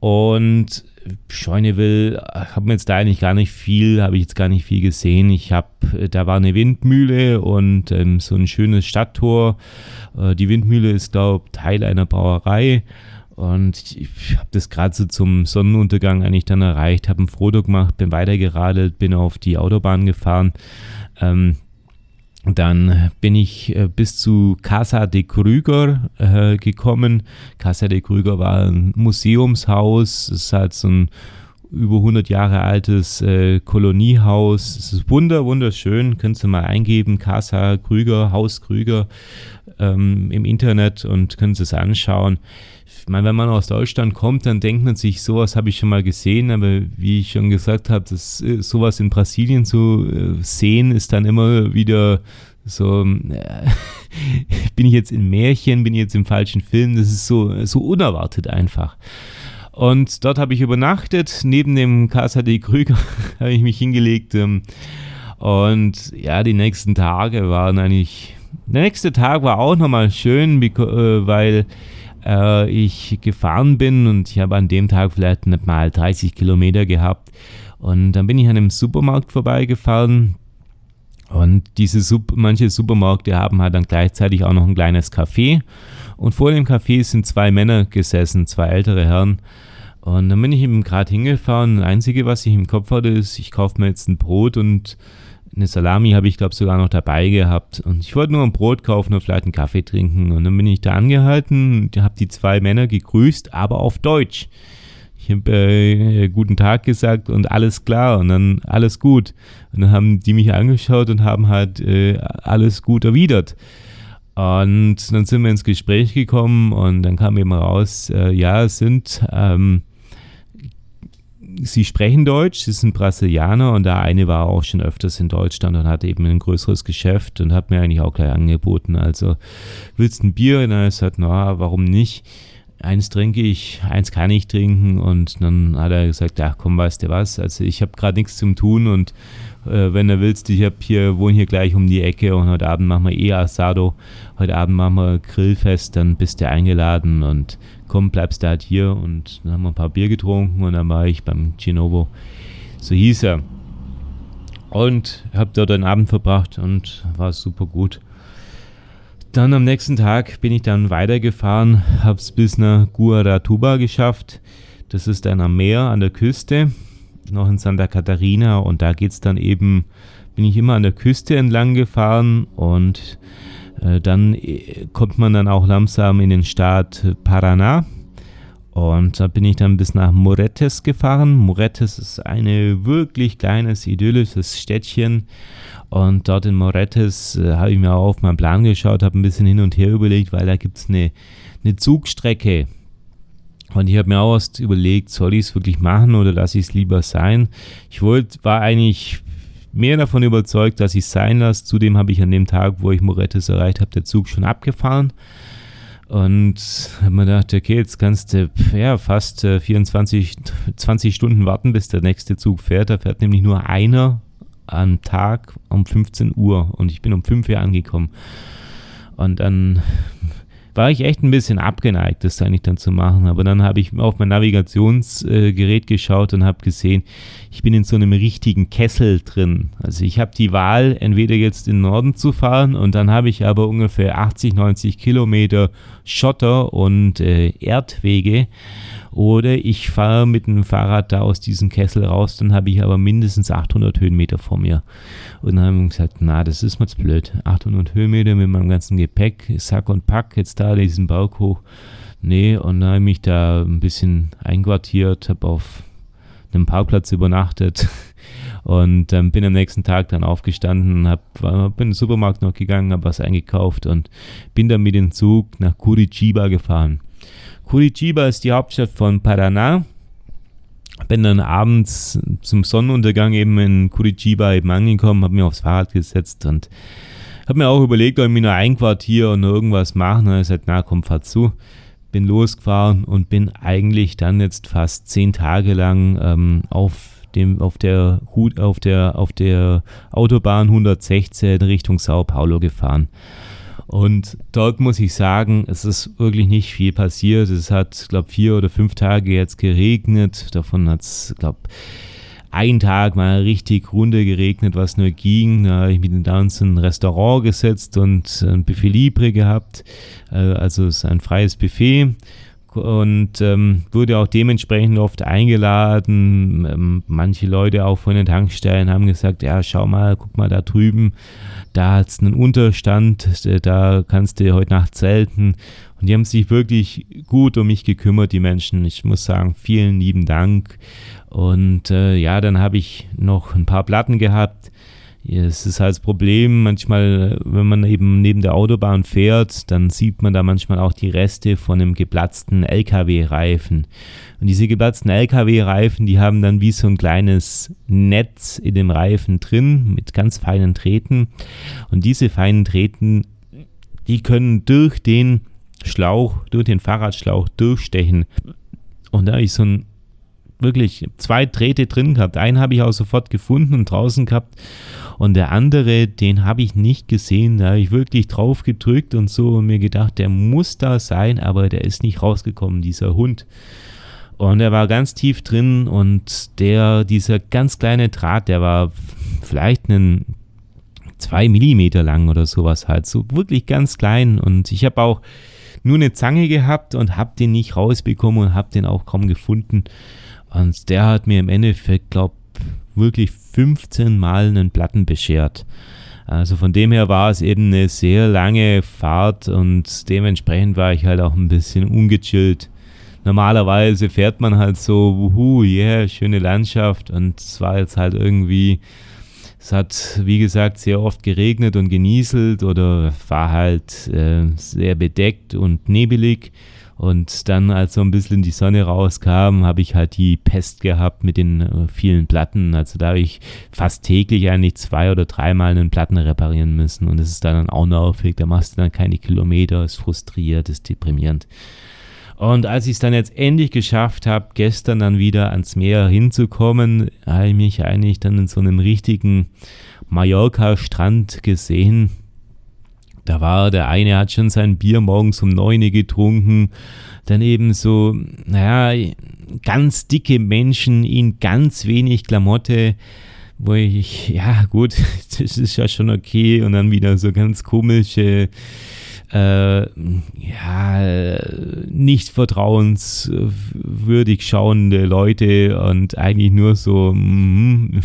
Und Scheuneville, habe mir jetzt da eigentlich gar nicht viel, habe ich jetzt gar nicht viel gesehen. Ich habe, da war eine Windmühle und ähm, so ein schönes Stadttor. Äh, die Windmühle ist, glaube ich, Teil einer Brauerei. Und ich habe das gerade so zum Sonnenuntergang eigentlich dann erreicht, habe ein Foto gemacht, bin weitergeradelt, bin auf die Autobahn gefahren. Ähm, dann bin ich äh, bis zu Casa de Krüger äh, gekommen. Casa de Krüger war ein Museumshaus. Es ist halt so ein über 100 Jahre altes äh, Koloniehaus. Es ist wunder, wunderschön. Könntest du mal eingeben, Casa Krüger, Haus Krüger ähm, im Internet und können es anschauen. Ich meine, wenn man aus Deutschland kommt, dann denkt man sich, sowas habe ich schon mal gesehen, aber wie ich schon gesagt habe, das, äh, sowas in Brasilien zu äh, sehen, ist dann immer wieder so, äh, [LAUGHS] bin ich jetzt in Märchen, bin ich jetzt im falschen Film, das ist so, so unerwartet einfach. Und dort habe ich übernachtet, neben dem KSHD Krüger [LAUGHS] habe ich mich hingelegt. Ähm, und ja, die nächsten Tage waren eigentlich, der nächste Tag war auch nochmal schön, weil äh, ich gefahren bin und ich habe an dem Tag vielleicht nicht mal 30 Kilometer gehabt. Und dann bin ich an einem Supermarkt vorbeigefahren. Und diese Sup manche Supermärkte haben halt dann gleichzeitig auch noch ein kleines Café. Und vor dem Café sind zwei Männer gesessen, zwei ältere Herren. Und dann bin ich eben gerade hingefahren. Das Einzige, was ich im Kopf hatte, ist, ich kaufe mir jetzt ein Brot und eine Salami habe ich, glaube ich, sogar noch dabei gehabt. Und ich wollte nur ein Brot kaufen und vielleicht einen Kaffee trinken. Und dann bin ich da angehalten und habe die zwei Männer gegrüßt, aber auf Deutsch. Ich habe äh, guten Tag gesagt und alles klar und dann alles gut. Und dann haben die mich angeschaut und haben halt äh, alles gut erwidert. Und dann sind wir ins Gespräch gekommen und dann kam eben raus, äh, ja, es sind, ähm, sie sprechen Deutsch, sie sind Brasilianer und der eine war auch schon öfters in Deutschland und hat eben ein größeres Geschäft und hat mir eigentlich auch gleich angeboten, also willst du ein Bier? Und habe ich gesagt, na, warum nicht? eins trinke ich, eins kann ich trinken und dann hat er gesagt, ach komm, weißt du was, also ich habe gerade nichts zum tun und äh, wenn du willst, ich habe hier, wohne hier gleich um die Ecke und heute Abend machen wir eh Asado, heute Abend machen wir Grillfest, dann bist du eingeladen und komm, bleibst du halt hier und dann haben wir ein paar Bier getrunken und dann war ich beim Chinobo, so hieß er. Und habe dort einen Abend verbracht und war super gut. Dann am nächsten Tag bin ich dann weitergefahren, habe es bis nach Guaratuba geschafft. Das ist dann am Meer, an der Küste, noch in Santa Catarina. Und da geht es dann eben, bin ich immer an der Küste entlang gefahren und dann äh, kommt man dann auch langsam in den Staat Paraná. Und da bin ich dann bis nach Moretes gefahren. Moretes ist ein wirklich kleines, idyllisches Städtchen. Und dort in Moretes äh, habe ich mir auch auf meinen Plan geschaut, habe ein bisschen hin und her überlegt, weil da gibt es eine, eine Zugstrecke. Und ich habe mir auch erst überlegt, soll ich es wirklich machen oder lasse ich es lieber sein? Ich wollte, war eigentlich mehr davon überzeugt, dass ich es sein lasse. Zudem habe ich an dem Tag, wo ich Morettes erreicht habe, der Zug schon abgefahren. Und habe mir gedacht, okay, jetzt kannst du ja, fast 24, äh, 20 Stunden warten, bis der nächste Zug fährt. Da fährt nämlich nur einer am Tag um 15 Uhr und ich bin um 5 Uhr angekommen. Und dann war ich echt ein bisschen abgeneigt, das eigentlich dann zu machen. Aber dann habe ich auf mein Navigationsgerät äh, geschaut und habe gesehen, ich bin in so einem richtigen Kessel drin. Also ich habe die Wahl, entweder jetzt in den Norden zu fahren und dann habe ich aber ungefähr 80, 90 Kilometer Schotter und äh, Erdwege oder ich fahre mit dem Fahrrad da aus diesem Kessel raus, dann habe ich aber mindestens 800 Höhenmeter vor mir. Und dann haben wir gesagt, na, das ist mir zu blöd. 800 Höhenmeter mit meinem ganzen Gepäck, Sack und Pack, jetzt da diesen Berg hoch. Nee, und dann habe ich mich da ein bisschen einquartiert, habe auf einem Parkplatz übernachtet [LAUGHS] und ähm, bin am nächsten Tag dann aufgestanden, hab, bin in den Supermarkt noch gegangen, habe was eingekauft und bin dann mit dem Zug nach Curitiba gefahren. Curitiba ist die Hauptstadt von Paraná. Bin dann abends zum Sonnenuntergang eben in Curitiba eben angekommen, habe mich aufs Fahrrad gesetzt und habe mir auch überlegt, ob ich noch einquartiere und irgendwas machen. Und ich gesagt, na komm, fahr zu. Bin losgefahren und bin eigentlich dann jetzt fast zehn Tage lang ähm, auf dem, auf der, auf der, auf der Autobahn 116 Richtung Sao Paulo gefahren. Und dort muss ich sagen, es ist wirklich nicht viel passiert. Es hat, glaube vier oder fünf Tage jetzt geregnet. Davon hat es, glaube einen Tag mal richtig runter geregnet, was nur ging. Da habe ich mich dann ins Restaurant gesetzt und ein Buffet Libre gehabt. Äh, also es ist ein freies Buffet und ähm, wurde auch dementsprechend oft eingeladen. Ähm, manche Leute auch von den Tankstellen haben gesagt, ja, schau mal, guck mal da drüben, da hat es einen Unterstand, da kannst du heute Nacht zelten. Und die haben sich wirklich gut um mich gekümmert, die Menschen. Ich muss sagen, vielen lieben Dank. Und äh, ja, dann habe ich noch ein paar Platten gehabt es ist halt das Problem, manchmal, wenn man eben neben der Autobahn fährt, dann sieht man da manchmal auch die Reste von einem geplatzten LKW-Reifen. Und diese geplatzten LKW-Reifen, die haben dann wie so ein kleines Netz in dem Reifen drin mit ganz feinen Drähten. Und diese feinen Drähten, die können durch den Schlauch, durch den Fahrradschlauch durchstechen. Und da ist so ein wirklich zwei Drähte drin gehabt. Einen habe ich auch sofort gefunden und draußen gehabt. Und der andere, den habe ich nicht gesehen. Da habe ich wirklich drauf gedrückt und so und mir gedacht, der muss da sein, aber der ist nicht rausgekommen, dieser Hund. Und er war ganz tief drin und der, dieser ganz kleine Draht, der war vielleicht einen zwei Millimeter lang oder sowas halt, so wirklich ganz klein. Und ich habe auch nur eine Zange gehabt und habe den nicht rausbekommen und habe den auch kaum gefunden. Und der hat mir im Endeffekt, glaube wirklich 15 Mal einen Platten beschert. Also von dem her war es eben eine sehr lange Fahrt und dementsprechend war ich halt auch ein bisschen ungechillt. Normalerweise fährt man halt so, wuhu, yeah, schöne Landschaft und es war jetzt halt irgendwie Es hat, wie gesagt, sehr oft geregnet und genieselt oder war halt äh, sehr bedeckt und nebelig. Und dann, als so ein bisschen die Sonne rauskam, habe ich halt die Pest gehabt mit den äh, vielen Platten. Also da habe ich fast täglich eigentlich zwei oder dreimal einen Platten reparieren müssen. Und das ist dann auch nervig. Da machst du dann keine Kilometer, ist frustriert, ist deprimierend. Und als ich es dann jetzt endlich geschafft habe, gestern dann wieder ans Meer hinzukommen, habe ich mich eigentlich dann in so einem richtigen Mallorca-Strand gesehen da war der eine hat schon sein Bier morgens um neun getrunken, dann eben so, naja, ganz dicke Menschen in ganz wenig Klamotte, wo ich, ja gut, [LAUGHS] das ist ja schon okay. Und dann wieder so ganz komische äh, ja, nicht vertrauenswürdig schauende Leute und eigentlich nur so, mm,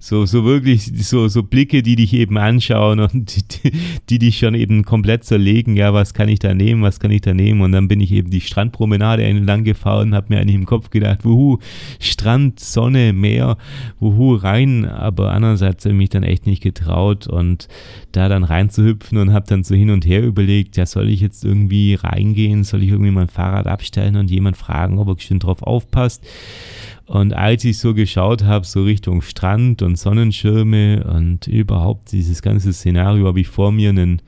so, so wirklich so, so Blicke, die dich eben anschauen und die, die dich schon eben komplett zerlegen. Ja, was kann ich da nehmen, was kann ich da nehmen? Und dann bin ich eben die Strandpromenade entlang gefahren, habe mir eigentlich im Kopf gedacht, wuhu, Strand, Sonne, Meer, wuhu, rein. Aber andererseits habe ich mich dann echt nicht getraut und da dann reinzuhüpfen und habe dann so hin und her überlegt, überlegt, ja, soll ich jetzt irgendwie reingehen, soll ich irgendwie mein Fahrrad abstellen und jemand fragen, ob er schön drauf aufpasst. Und als ich so geschaut habe, so Richtung Strand und Sonnenschirme und überhaupt dieses ganze Szenario, habe ich vor mir einen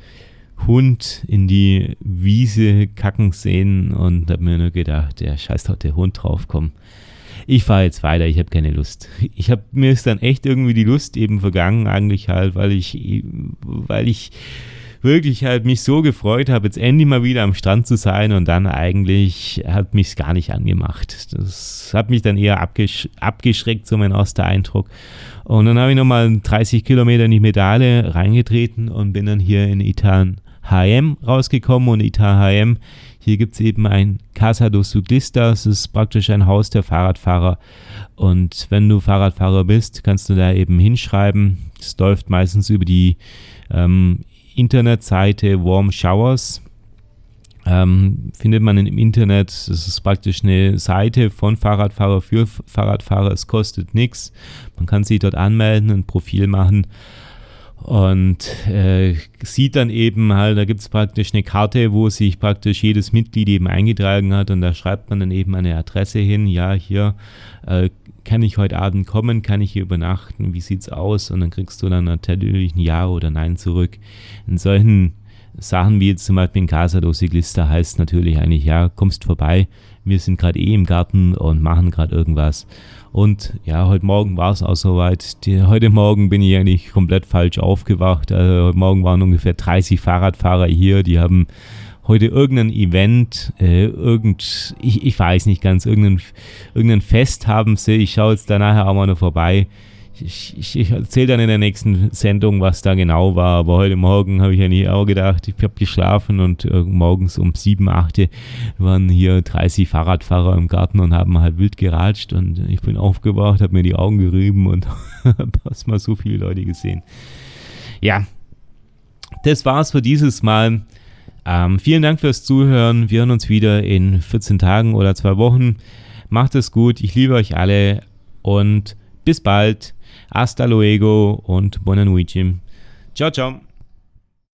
Hund in die Wiese kacken sehen und habe mir nur gedacht, der scheiß doch der Hund drauf, komm. Ich fahre jetzt weiter, ich habe keine Lust. Ich habe mir ist dann echt irgendwie die Lust eben vergangen, eigentlich halt, weil ich, weil ich wirklich halt mich so gefreut habe, jetzt endlich mal wieder am Strand zu sein und dann eigentlich hat mich es gar nicht angemacht. Das hat mich dann eher abgesch abgeschreckt, so mein erster Eindruck. Und dann habe ich nochmal 30 Kilometer in die Medale reingetreten und bin dann hier in Itan HM rausgekommen und Itan HM, hier gibt es eben ein Casa dos Ciclistas, das ist praktisch ein Haus der Fahrradfahrer. Und wenn du Fahrradfahrer bist, kannst du da eben hinschreiben. Es läuft meistens über die ähm, Internetseite Warm Showers. Ähm, findet man im Internet. Das ist praktisch eine Seite von Fahrradfahrer für Fahrradfahrer. Es kostet nichts. Man kann sich dort anmelden, ein Profil machen und äh, sieht dann eben halt, da gibt es praktisch eine Karte, wo sich praktisch jedes Mitglied eben eingetragen hat und da schreibt man dann eben eine Adresse hin, ja, hier äh, kann ich heute Abend kommen, kann ich hier übernachten, wie sieht's aus? Und dann kriegst du dann natürlich ein Ja oder Nein zurück. In solchen Sachen wie jetzt zum Beispiel in Casa do Ciclista heißt natürlich eigentlich, ja, kommst vorbei, wir sind gerade eh im Garten und machen gerade irgendwas. Und ja, heute Morgen war es auch soweit. Die, heute Morgen bin ich eigentlich komplett falsch aufgewacht. Also heute Morgen waren ungefähr 30 Fahrradfahrer hier, die haben heute irgendein Event, äh, irgend, ich, ich weiß nicht ganz, irgendein, irgendein Fest haben sie. Ich schaue jetzt da nachher auch mal noch vorbei. Ich, ich, ich erzähle dann in der nächsten Sendung, was da genau war. Aber heute Morgen habe ich eigentlich auch gedacht, ich habe geschlafen und äh, morgens um 7, 8 waren hier 30 Fahrradfahrer im Garten und haben halt wild geratscht. Und ich bin aufgewacht, habe mir die Augen gerieben und [LAUGHS] habe mal so viele Leute gesehen. Ja, das war's für dieses Mal. Ähm, vielen Dank fürs Zuhören. Wir hören uns wieder in 14 Tagen oder zwei Wochen. Macht es gut. Ich liebe euch alle und bis bald. Hasta luego und buona noite. Ciao, ciao.